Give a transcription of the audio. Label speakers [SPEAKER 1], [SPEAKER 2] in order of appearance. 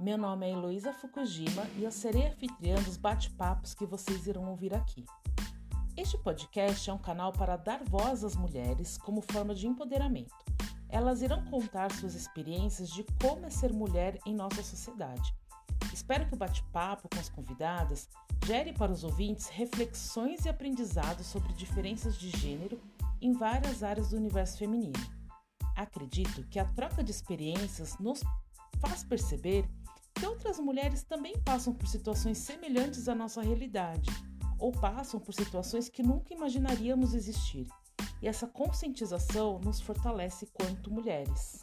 [SPEAKER 1] Meu nome é Heloísa Fukujima e eu serei anfitriã dos bate-papos que vocês irão ouvir aqui. Este podcast é um canal para dar voz às mulheres como forma de empoderamento. Elas irão contar suas experiências de como é ser mulher em nossa sociedade. Espero que o bate-papo com as convidadas gere para os ouvintes reflexões e aprendizados sobre diferenças de gênero em várias áreas do universo feminino. Acredito que a troca de experiências nos faz perceber outras mulheres também passam por situações semelhantes à nossa realidade ou passam por situações que nunca imaginaríamos existir. E essa conscientização nos fortalece quanto mulheres.